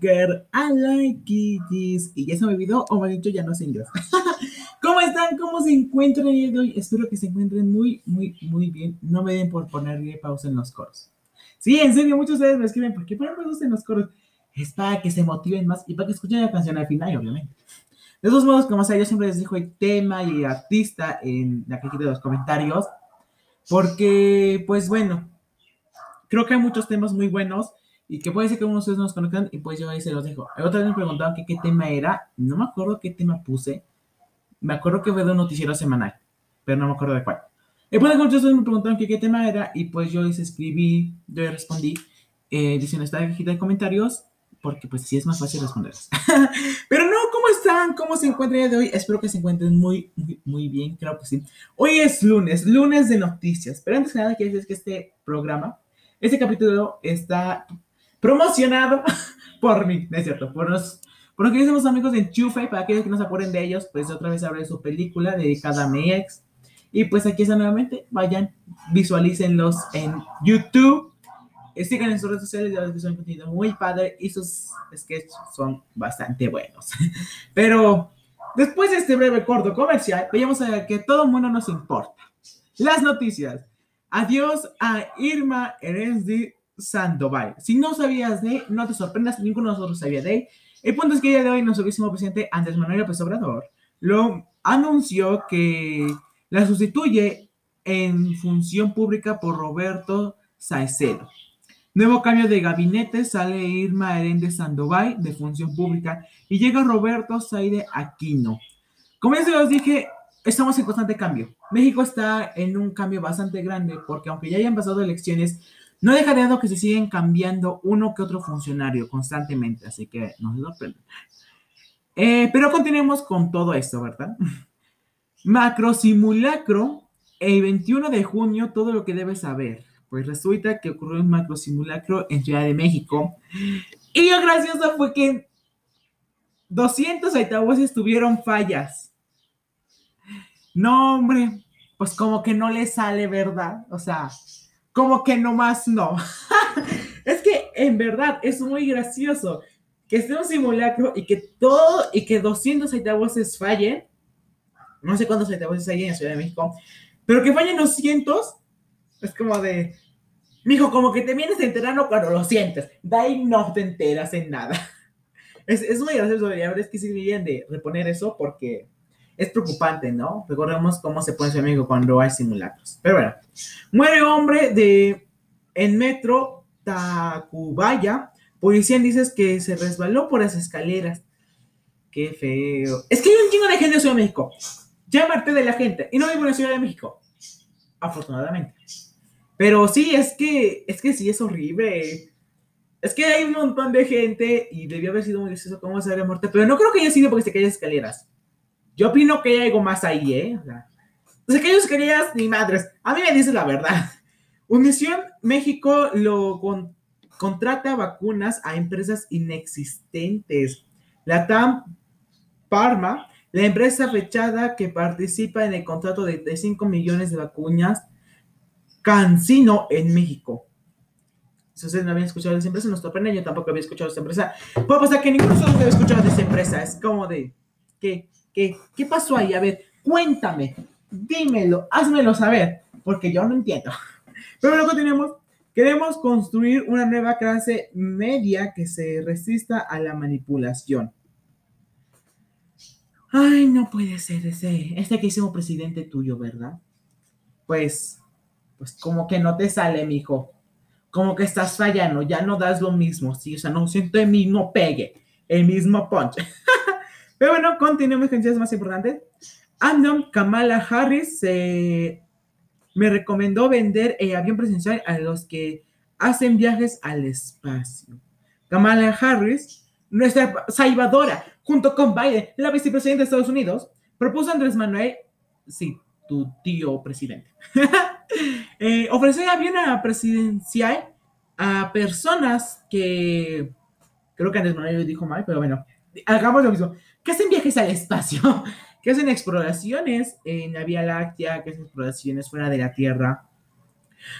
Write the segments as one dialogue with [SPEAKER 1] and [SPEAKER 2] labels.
[SPEAKER 1] Girl, I
[SPEAKER 2] like it. Y ya se me olvidó, o me dicho, ya no sé inglés. ¿Cómo están? ¿Cómo se encuentran el día de hoy? Espero que se encuentren muy, muy, muy bien. No me den por ponerle pausa en los coros. Sí, en serio, muchos de ustedes me escriben, ¿por qué ponen pausa en los coros? Es para que se motiven más y para que escuchen la canción al final, obviamente. De todos modos, como sea, yo siempre les dejo el tema y artista en la cajita de los comentarios, porque, pues bueno, creo que hay muchos temas muy buenos y que puede ser que unos de ustedes no los conozcan y pues yo ahí se los dejo. Otra vez me preguntaban que qué tema era, no me acuerdo qué tema puse, me acuerdo que fue de un noticiero semanal, pero no me acuerdo de cuál. Y pues de ustedes me preguntaron que qué tema era y pues yo les escribí, yo les respondí eh, diciendo esta cajita de comentarios porque pues sí es más fácil responderles. pero no, ¿cómo están? ¿Cómo se encuentran el día de hoy? Espero que se encuentren muy, muy, muy bien, creo que sí. Hoy es lunes, lunes de noticias, pero antes que nada quiero decir que este programa, este capítulo está promocionado por mí, ¿no es cierto? Por los, por los queridos amigos de Enchufe, para aquellos que no se acuerden de ellos, pues otra vez habrá su película dedicada a mi ex. Y pues aquí está nuevamente, vayan, visualícenlos en YouTube, eh, sigan en sus redes sociales, ya ves que son contenido muy padre y sus sketches son bastante buenos. Pero después de este breve corto comercial, veamos a que todo el mundo nos importa. Las noticias. Adiós a Irma Eresdi Sandoval. Si no sabías de, no te sorprendas, ninguno de nosotros sabía de. El punto es que el día de hoy nuestro próximo presidente Andrés Manuel López Obrador lo anunció que la sustituye en función pública por Roberto Saecedo. Nuevo cambio de gabinete, sale Irma Herende Sandoval de función pública y llega Roberto Saide Aquino. Como ya se los dije, estamos en constante cambio. México está en un cambio bastante grande porque aunque ya hayan pasado elecciones, no deja de lado que se siguen cambiando uno que otro funcionario constantemente, así que no se sorprenden. Eh, pero continuemos con todo esto, ¿verdad? Macro simulacro, el 21 de junio, todo lo que debes saber. Pues resulta que ocurrió un macro simulacro en Ciudad de México. Y lo gracioso fue que 200 altavoces tuvieron fallas. No, hombre, pues como que no le sale, ¿verdad? O sea, como que nomás no. es que en verdad es muy gracioso que esté un simulacro y que todo y que 200 altavoces fallen. No sé cuántos altavoces hay en Ciudad de México, pero que fallen 200 es como de, mijo, como que te vienes enterando cuando lo sientes. De ahí no te enteras en nada. Es, es muy gracioso, y ahora es que sí deberían de reponer eso porque es preocupante, ¿no? Recordemos cómo se pone en México cuando hay simulacros. Pero bueno, muere hombre de en metro Tacubaya. Policía dice que se resbaló por las escaleras. Qué feo. Es que hay un chingo de gente en Ciudad de México. Llámate de la gente. Y no vivo en Ciudad de México. Afortunadamente. Pero sí, es que, es que sí es horrible. Es que hay un montón de gente y debió haber sido muy gracioso cómo se había muerto. Pero no creo que haya sido porque se caían escaleras. Yo opino que hay algo más ahí, ¿eh? O sea, se caían escaleras ni madres. A mí me dice la verdad. Unición México lo con- contrata vacunas a empresas inexistentes. La TAM Parma La empresa fechada que participa en el contrato de, de 5 millones de vacunas Cancino en México. Si ustedes no habían escuchado de esa empresa, no está pena, yo tampoco había escuchado de esa empresa. Puede pasar que ninguno de ustedes había escuchado de esa empresa. Es como de, ¿qué, qué, ¿qué pasó ahí? A ver, cuéntame, dímelo, házmelo saber, porque yo no entiendo. Pero luego tenemos, queremos construir una nueva clase media que se resista a la manipulación. Ay, no puede ser ese, este que hicimos presidente tuyo, ¿verdad? Pues, pues como que no te sale, mijo. Como que estás fallando, ya no das lo mismo, sí, o sea, no siento el mismo pegue, el mismo punch. Pero bueno, continuemos con noticias más importantes. Andom Kamala Harris eh, me recomendó vender el avión presidencial a los que hacen viajes al espacio. Kamala Harris, nuestra salvadora, junto con Biden, la vicepresidenta de Estados Unidos, propuso a Andrés Manuel, sí, tu tío presidente, eh, ofrecer avión a presidencial a personas que, creo que Andrés Manuel lo dijo mal, pero bueno, hagamos lo mismo, que hacen viajes al espacio, que hacen exploraciones en la Vía Láctea, que hacen exploraciones fuera de la Tierra.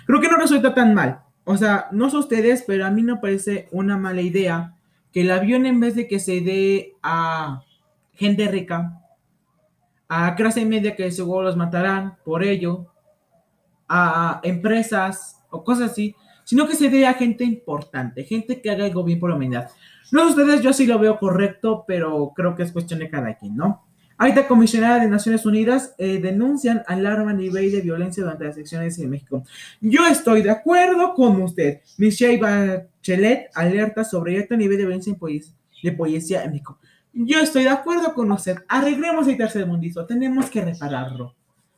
[SPEAKER 2] Creo que no resulta tan mal. O sea, no sé ustedes, pero a mí no parece una mala idea que el avión en vez de que se dé a gente rica, a clase media que seguro los matarán por ello, a empresas o cosas así, sino que se dé a gente importante, gente que haga algo bien por la humanidad. No ustedes, yo sí lo veo correcto, pero creo que es cuestión de cada quien, ¿no? Alta comisionada de Naciones Unidas eh, denuncian alarma a nivel de violencia durante las elecciones en México. Yo estoy de acuerdo con usted. Michelle Bachelet alerta sobre alto nivel de violencia de policía en México. Yo estoy de acuerdo con usted. Arreglemos el tercer mundismo. Tenemos que repararlo.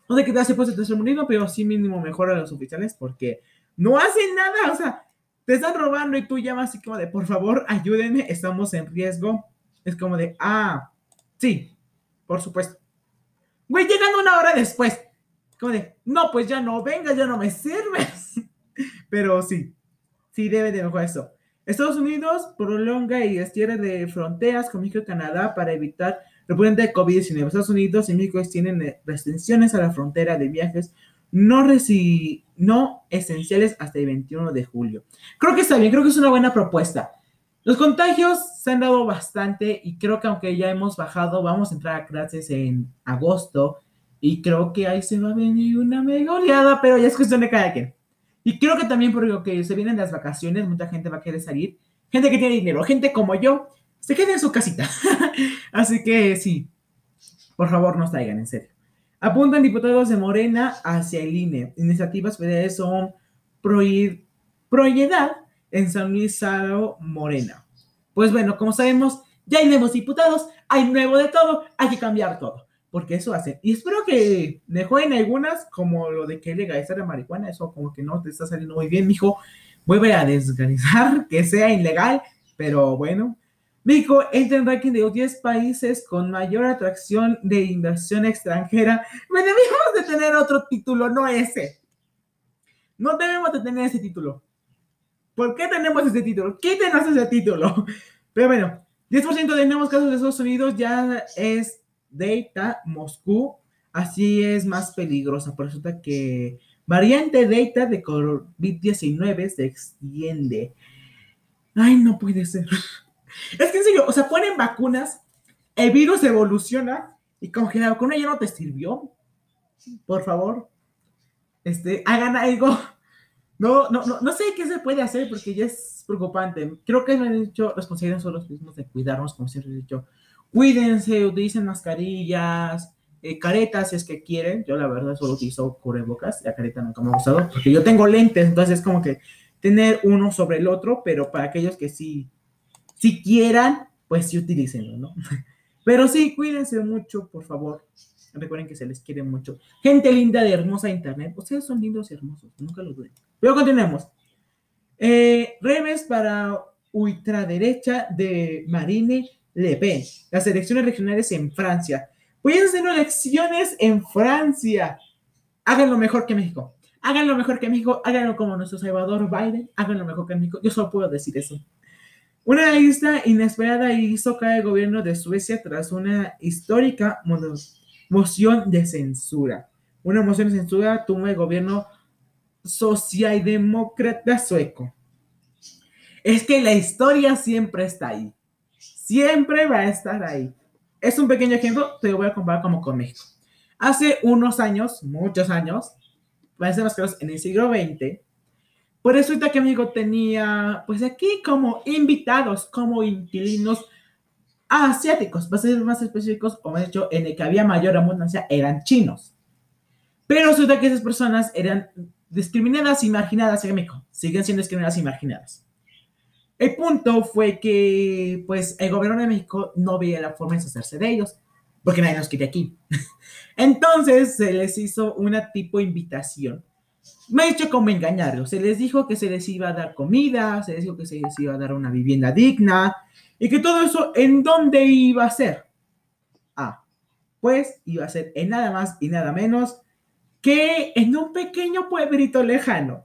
[SPEAKER 2] No sé qué tal se puede el tercer mundismo, pero sí mínimo mejor a los oficiales porque no hacen nada. O sea, te están robando y tú llamas así como de, por favor, ayúdenme, estamos en riesgo. Es como de, ah, sí, por supuesto. Güey, llegando una hora después. Como de, no, pues ya no venga, ya no me sirves. Pero sí, sí debe de mejorar eso. Estados Unidos prolonga y estira de fronteras con México Canadá para evitar el de COVID-19. Estados Unidos y México tienen restricciones a la frontera de viajes no, no esenciales hasta el 21 de julio. Creo que está bien, creo que es una buena propuesta. Los contagios se han dado bastante y creo que aunque ya hemos bajado, vamos a entrar a clases en agosto y creo que ahí se va a venir una mega oleada, pero ya es cuestión de cada quien. Y creo que también por lo que se vienen las vacaciones, mucha gente va a querer salir. Gente que tiene dinero, gente como yo, se queda en su casita. Así que sí, por favor no salgan, en serio. Apuntan diputados de Morena hacia el INE. Iniciativas federales son proyedad en San Luis Saro Morena. Pues bueno, como sabemos, ya hay nuevos diputados, hay nuevo de todo, hay que cambiar todo, porque eso hace. Y espero que en algunas, como lo de que legalizar la marihuana, eso como que no te está saliendo muy bien, mijo. Vuelve a desgranizar, que sea ilegal, pero bueno. México entra en ranking de los 10 países con mayor atracción de inversión extranjera. Me debemos de tener otro título, no ese. No debemos de tener ese título. ¿Por qué tenemos ese título? Quítenos ese título. Pero bueno, 10% de nuevos casos de Estados Unidos ya es Data Moscú. Así es más peligrosa. Por resulta que variante Data de COVID-19 se extiende. Ay, no puede ser. Es que en serio, o sea, ponen vacunas, el virus evoluciona y como que la vacuna ya no te sirvió. Por favor, este, hagan algo. No, no, no, no sé qué se puede hacer porque ya es preocupante. Creo que me han dicho, responsabilidades son los mismos de cuidarnos, como siempre he dicho. Cuídense, utilicen mascarillas, eh, caretas si es que quieren. Yo la verdad solo utilizo cubrebocas, la careta nunca me ha gustado porque yo tengo lentes, entonces es como que tener uno sobre el otro, pero para aquellos que sí, si quieran, pues sí utilícenlo, ¿no? Pero sí, cuídense mucho, por favor. Recuerden que se les quiere mucho. Gente linda de hermosa internet. Ustedes son lindos y hermosos, nunca lo duden. Pero continuemos. Eh, reves para ultraderecha de Marine Le Pen. Las elecciones regionales en Francia. Pueden ser elecciones en Francia. Háganlo mejor que México. Háganlo mejor que México. Háganlo como nuestro Salvador Biden. Háganlo mejor que México. Yo solo puedo decir eso. Una lista inesperada hizo caer el gobierno de Suecia tras una histórica mo- moción de censura. Una moción de censura tuvo el gobierno socialdemócrata sueco. Es que la historia siempre está ahí. Siempre va a estar ahí. Es un pequeño ejemplo, te lo voy a comparar como con México. Hace unos años, muchos años, para ser más claros, en el siglo XX, pues resulta que México tenía, pues aquí como invitados, como inquilinos asiáticos, para ser más específicos, o más dicho, en el que había mayor abundancia, eran chinos. Pero resulta que esas personas eran discriminadas y marginadas en México. Siguen siendo discriminadas y marginadas. El punto fue que, pues, el gobierno de México no veía la forma de deshacerse de ellos, porque nadie nos quería aquí. Entonces se les hizo una tipo invitación. Me ha hecho como engañarlos. Se les dijo que se les iba a dar comida, se les dijo que se les iba a dar una vivienda digna y que todo eso, ¿en dónde iba a ser? Ah, pues iba a ser en nada más y nada menos que en un pequeño pueblito lejano.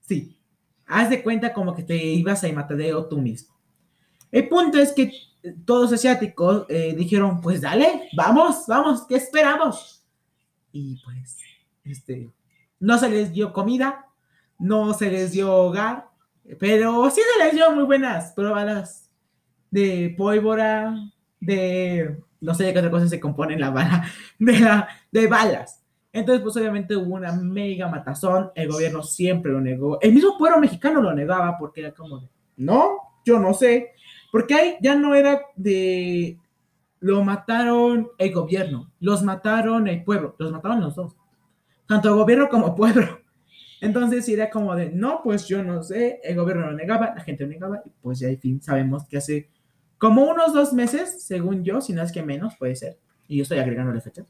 [SPEAKER 2] Sí, haz de cuenta como que te ibas a Matadeo tú mismo. El punto es que todos asiáticos eh, dijeron, pues dale, vamos, vamos, ¿qué esperamos? Y pues, este, no se les dio comida, no se les dio hogar, pero sí se les dio muy buenas probadas de pólvora, de, no sé de qué otra cosa se compone la bala, de, la, balas. Entonces, pues obviamente hubo una mega matazón, el gobierno siempre lo negó, el mismo pueblo mexicano lo negaba porque era como de, no, yo no sé, porque ahí ya no era de, lo mataron el gobierno, los mataron el pueblo, los mataron los dos, tanto gobierno como pueblo. Entonces era como de, no, pues yo no sé, el gobierno lo negaba, la gente lo negaba, y pues ya al fin sabemos que hace como unos dos meses, según yo, si no es que menos, puede ser, y yo estoy agregando la fecha.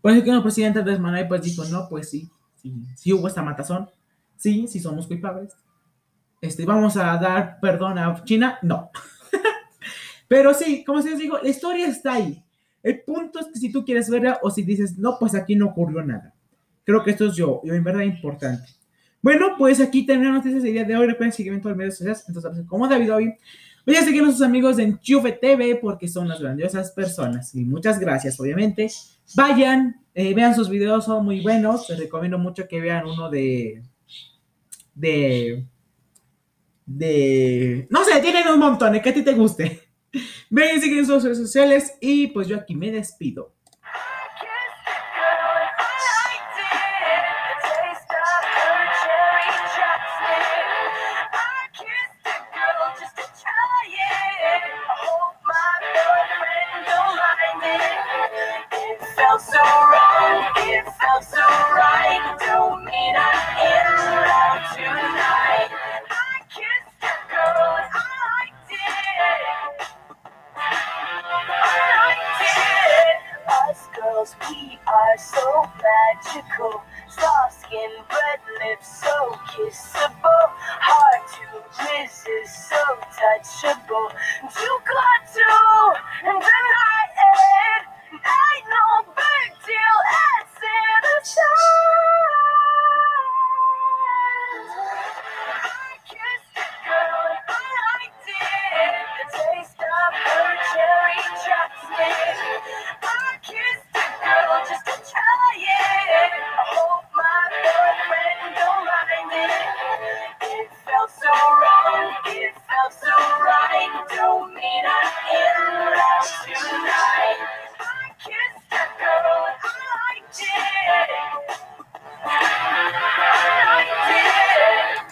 [SPEAKER 2] Por eso que el presidente Andrés Manuel pues dijo, no, pues sí, sí, sí hubo esta matazón, sí, sí somos culpables. Este, vamos a dar perdón a China, no. Pero sí, como se les digo, la historia está ahí. El punto es que si tú quieres verla o si dices, no, pues aquí no ocurrió nada. Creo que esto es yo, yo en verdad importante. Bueno, pues aquí terminamos del día de hoy. Recuerden seguimiento de medios sociales. Entonces, como David hoy, voy a seguir a sus amigos en Chufe TV porque son unas grandiosas personas. Y muchas gracias, obviamente. Vayan, eh, vean sus videos, son muy buenos. Les recomiendo mucho que vean uno de. de. de. No sé, tienen un montón, ¿eh? que a ti te guste. Y siguen sus redes sociales. Y pues yo aquí me despido.
[SPEAKER 1] Magical. Soft skin, red lips, so kissable. Hard to resist, so touchable.